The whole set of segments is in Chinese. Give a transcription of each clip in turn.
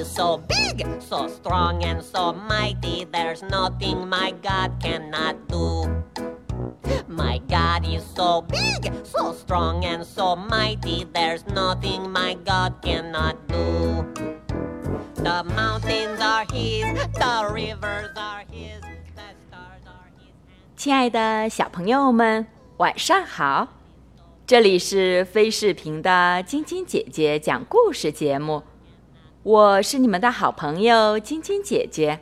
is so big, so strong and so mighty. There's nothing my God cannot do. My God is so big, so strong and so mighty. There's nothing my God cannot do. The mountains are His, the rivers are His, the stars are His. 亲爱的小朋友们，晚上好！这里是飞视频的晶晶姐姐讲故事节目，我是你们的好朋友晶晶姐姐。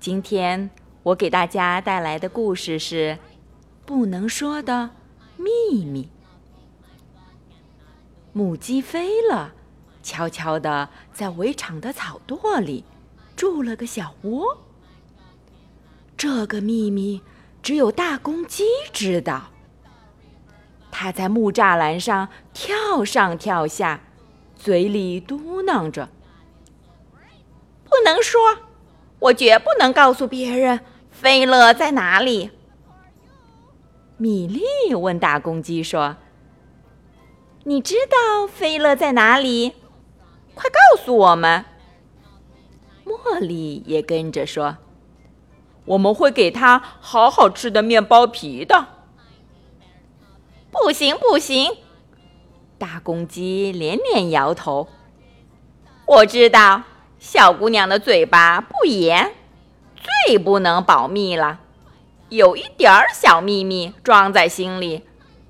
今天我给大家带来的故事是《不能说的秘密》。母鸡飞了，悄悄地在围场的草垛里筑了个小窝。这个秘密只有大公鸡知道。它在木栅栏上跳上跳下，嘴里嘟囔着：“不能说，我绝不能告诉别人菲勒在哪里。”米莉问大公鸡说：“你知道菲勒在哪里？快告诉我们。”茉莉也跟着说：“我们会给他好好吃的面包皮的。”不行，不行！大公鸡连连摇头。我知道，小姑娘的嘴巴不严，最不能保密了。有一点儿小秘密装在心里，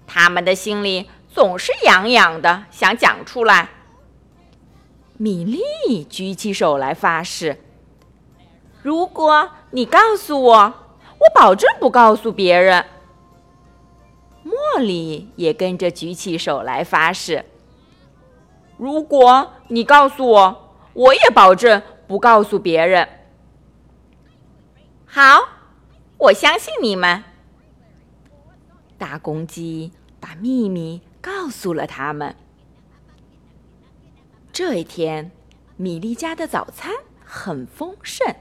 他们的心里总是痒痒的，想讲出来。米莉举起手来发誓：“如果你告诉我，我保证不告诉别人。”茉莉也跟着举起手来发誓：“如果你告诉我，我也保证不告诉别人。”好，我相信你们。大公鸡把秘密告诉了他们。这一天，米莉家的早餐很丰盛，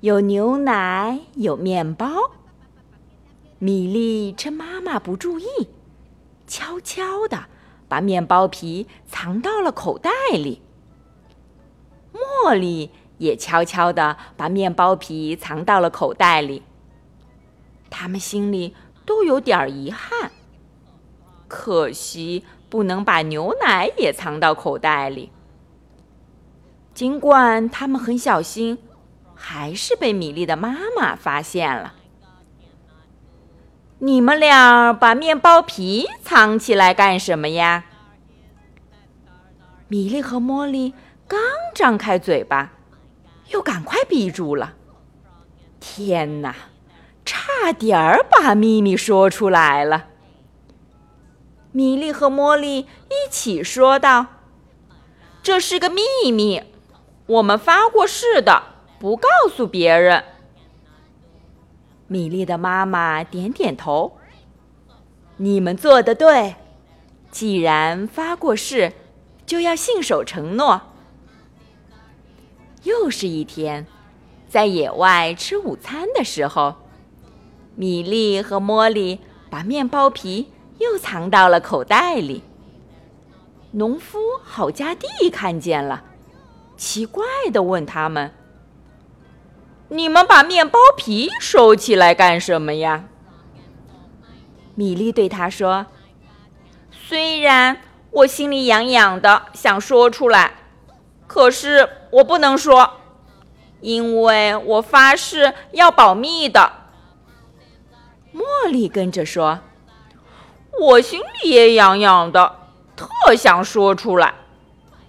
有牛奶，有面包。米莉趁妈妈不注意，悄悄地把面包皮藏到了口袋里。茉莉也悄悄地把面包皮藏到了口袋里。他们心里都有点遗憾，可惜不能把牛奶也藏到口袋里。尽管他们很小心，还是被米莉的妈妈发现了。你们俩把面包皮藏起来干什么呀？米莉和茉莉刚张开嘴巴，又赶快闭住了。天哪，差点儿把秘密说出来了。米莉和茉莉一起说道：“这是个秘密，我们发过誓的，不告诉别人。”米莉的妈妈点点头：“你们做的对，既然发过誓，就要信守承诺。”又是一天，在野外吃午餐的时候，米莉和茉莉把面包皮又藏到了口袋里。农夫郝家弟看见了，奇怪的问他们。你们把面包皮收起来干什么呀？米莉对他说：“虽然我心里痒痒的，想说出来，可是我不能说，因为我发誓要保密的。”茉莉跟着说：“我心里也痒痒的，特想说出来，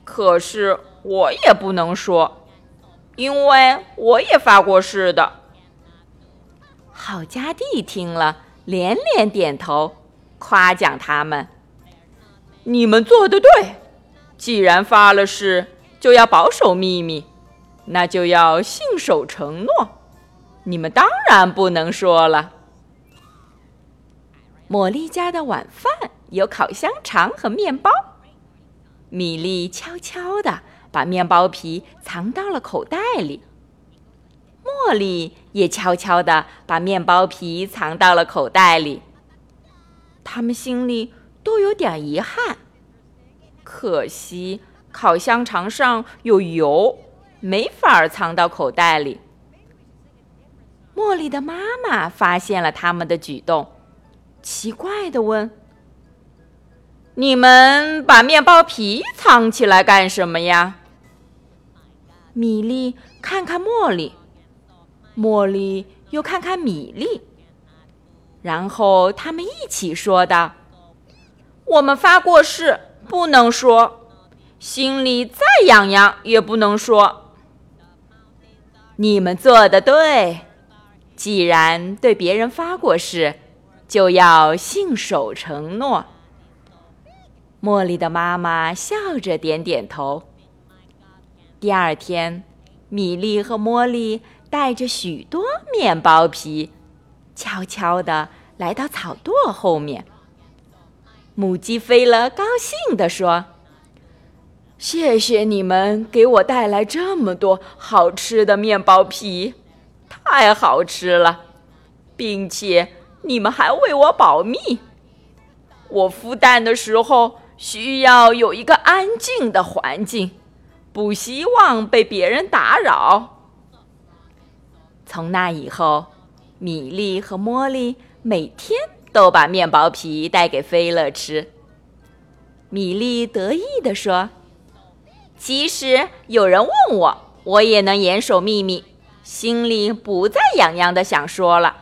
可是我也不能说。”因为我也发过誓的。郝家弟听了，连连点头，夸奖他们：“你们做的对，既然发了誓，就要保守秘密，那就要信守承诺。你们当然不能说了。”茉莉家的晚饭有烤香肠和面包，米莉悄悄的。把面包皮藏到了口袋里，茉莉也悄悄地把面包皮藏到了口袋里。他们心里都有点遗憾，可惜烤香肠上有油，没法藏到口袋里。茉莉的妈妈发现了他们的举动，奇怪的问：“你们把面包皮藏起来干什么呀？”米莉看看茉莉，茉莉又看看米莉，然后他们一起说道：“我们发过誓，不能说，心里再痒痒也不能说。”你们做的对。既然对别人发过誓，就要信守承诺。茉莉的妈妈笑着点点头。第二天，米莉和茉莉带着许多面包皮，悄悄地来到草垛后面。母鸡飞了，高兴地说：“谢谢你们给我带来这么多好吃的面包皮。”太好吃了，并且你们还为我保密。我孵蛋的时候需要有一个安静的环境，不希望被别人打扰。从那以后，米莉和茉莉每天都把面包皮带给菲乐吃。米莉得意地说：“即使有人问我，我也能严守秘密。”心里不再痒痒的想说了。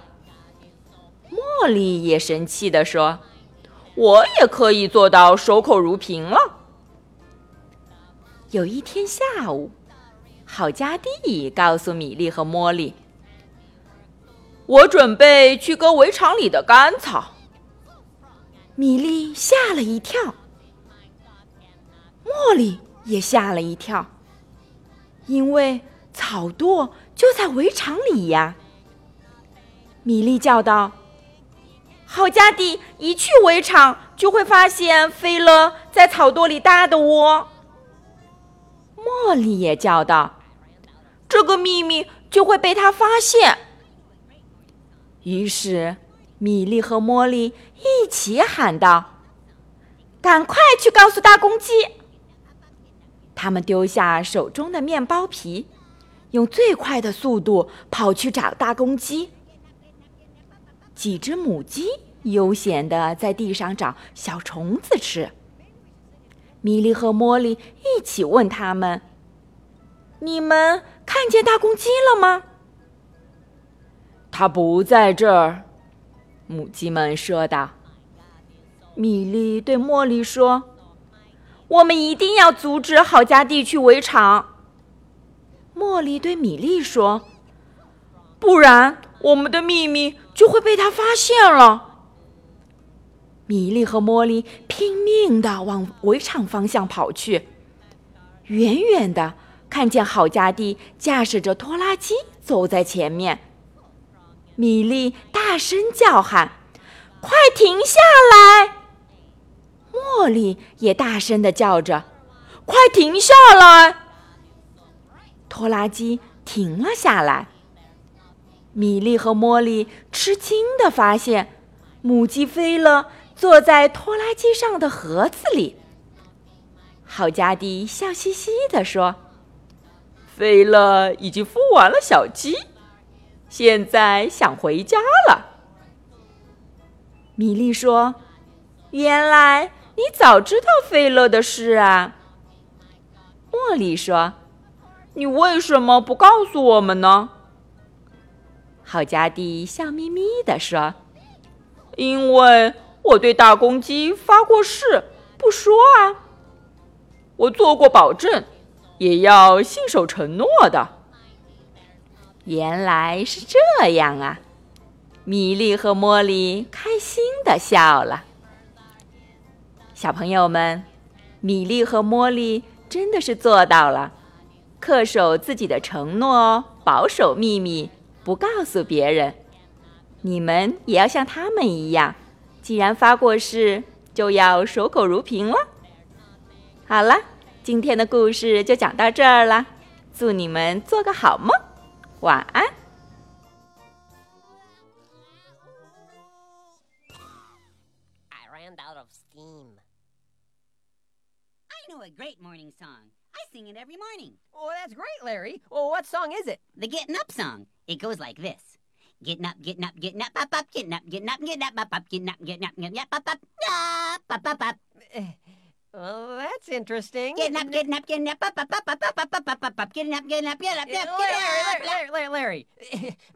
茉莉也生气地说：“我也可以做到守口如瓶了。”有一天下午，郝家弟告诉米莉和茉莉：“我准备去割围场里的干草。”米莉吓了一跳，茉莉也吓了一跳，因为草垛。就在围场里呀！米莉叫道：“郝家弟一去围场，就会发现菲勒在草垛里搭的窝。”茉莉也叫道：“这个秘密就会被他发现。”于是，米莉和茉莉一起喊道：“赶快去告诉大公鸡！”他们丢下手中的面包皮。用最快的速度跑去找大公鸡。几只母鸡悠闲地在地上找小虫子吃。米莉和茉莉一起问他们：“你们看见大公鸡了吗？”“它不在这儿。”母鸡们说道。米莉对茉莉说：“我们一定要阻止郝家弟去围场。”茉莉对米莉说：“不然，我们的秘密就会被他发现了。”米莉和茉莉拼命地往围场方向跑去，远远的看见郝家弟驾驶着拖拉机走在前面。米莉大声叫喊：“快停下来！”茉莉也大声地叫着：“快停下来！”拖拉机停了下来。米莉和茉莉吃惊地发现，母鸡飞了，坐在拖拉机上的盒子里。郝家弟笑嘻嘻地说：“菲勒已经孵完了小鸡，现在想回家了。”米莉说：“原来你早知道菲勒的事啊。”茉莉说。你为什么不告诉我们呢？郝家弟笑眯眯地说：“因为我对大公鸡发过誓，不说啊。我做过保证，也要信守承诺的。”原来是这样啊！米莉和茉莉开心的笑了。小朋友们，米莉和茉莉真的是做到了。恪守自己的承诺哦，保守秘密，不告诉别人。你们也要像他们一样，既然发过誓，就要守口如瓶了。好了，今天的故事就讲到这儿了，祝你们做个好梦，晚安。know a great morning song. I sing it every morning. Oh, that's great, Larry. Well, what song is it? The Getting Up song. It goes like this. Getting up, getting up, getting up, up, up, getting up, getting up, getting up, up, up, getting up, getting up, getting up, up, up, up, up, up, up. Well, that's interesting. Getting up, getting up, getting up, up, up, up, up, up, up, up, up, up, up, getting up, getting up, getting up, getting up, Larry, Larry, Larry, Larry.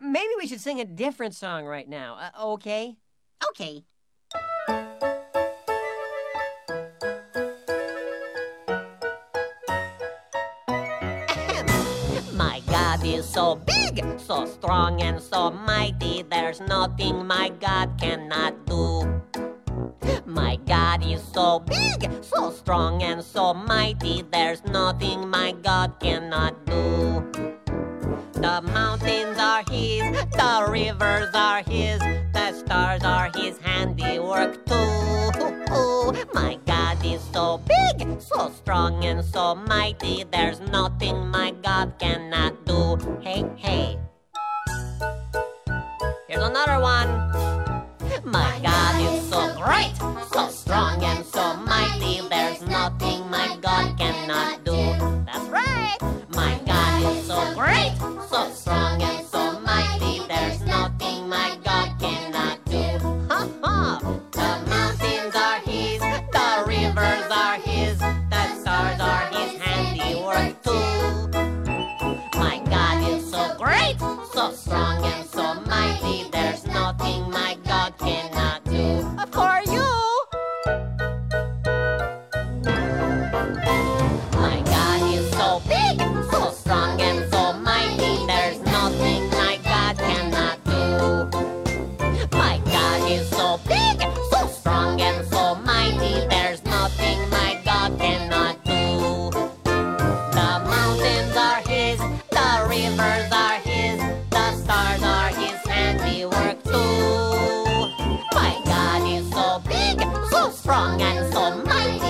Maybe we should sing a different song right now. Uh, okay? up. Okay. Is so big, so strong and so mighty. There's nothing my God cannot do. My God is so big, so strong and so mighty. There's nothing my God cannot do. The mountains are His, the rivers are His, the stars are His handiwork too. My God is so big, so strong and so mighty. There's nothing my God cannot do. Hey, hey. Here's another one. My God is so great, so strong and so mighty. There's nothing my God cannot do. งานสมไม่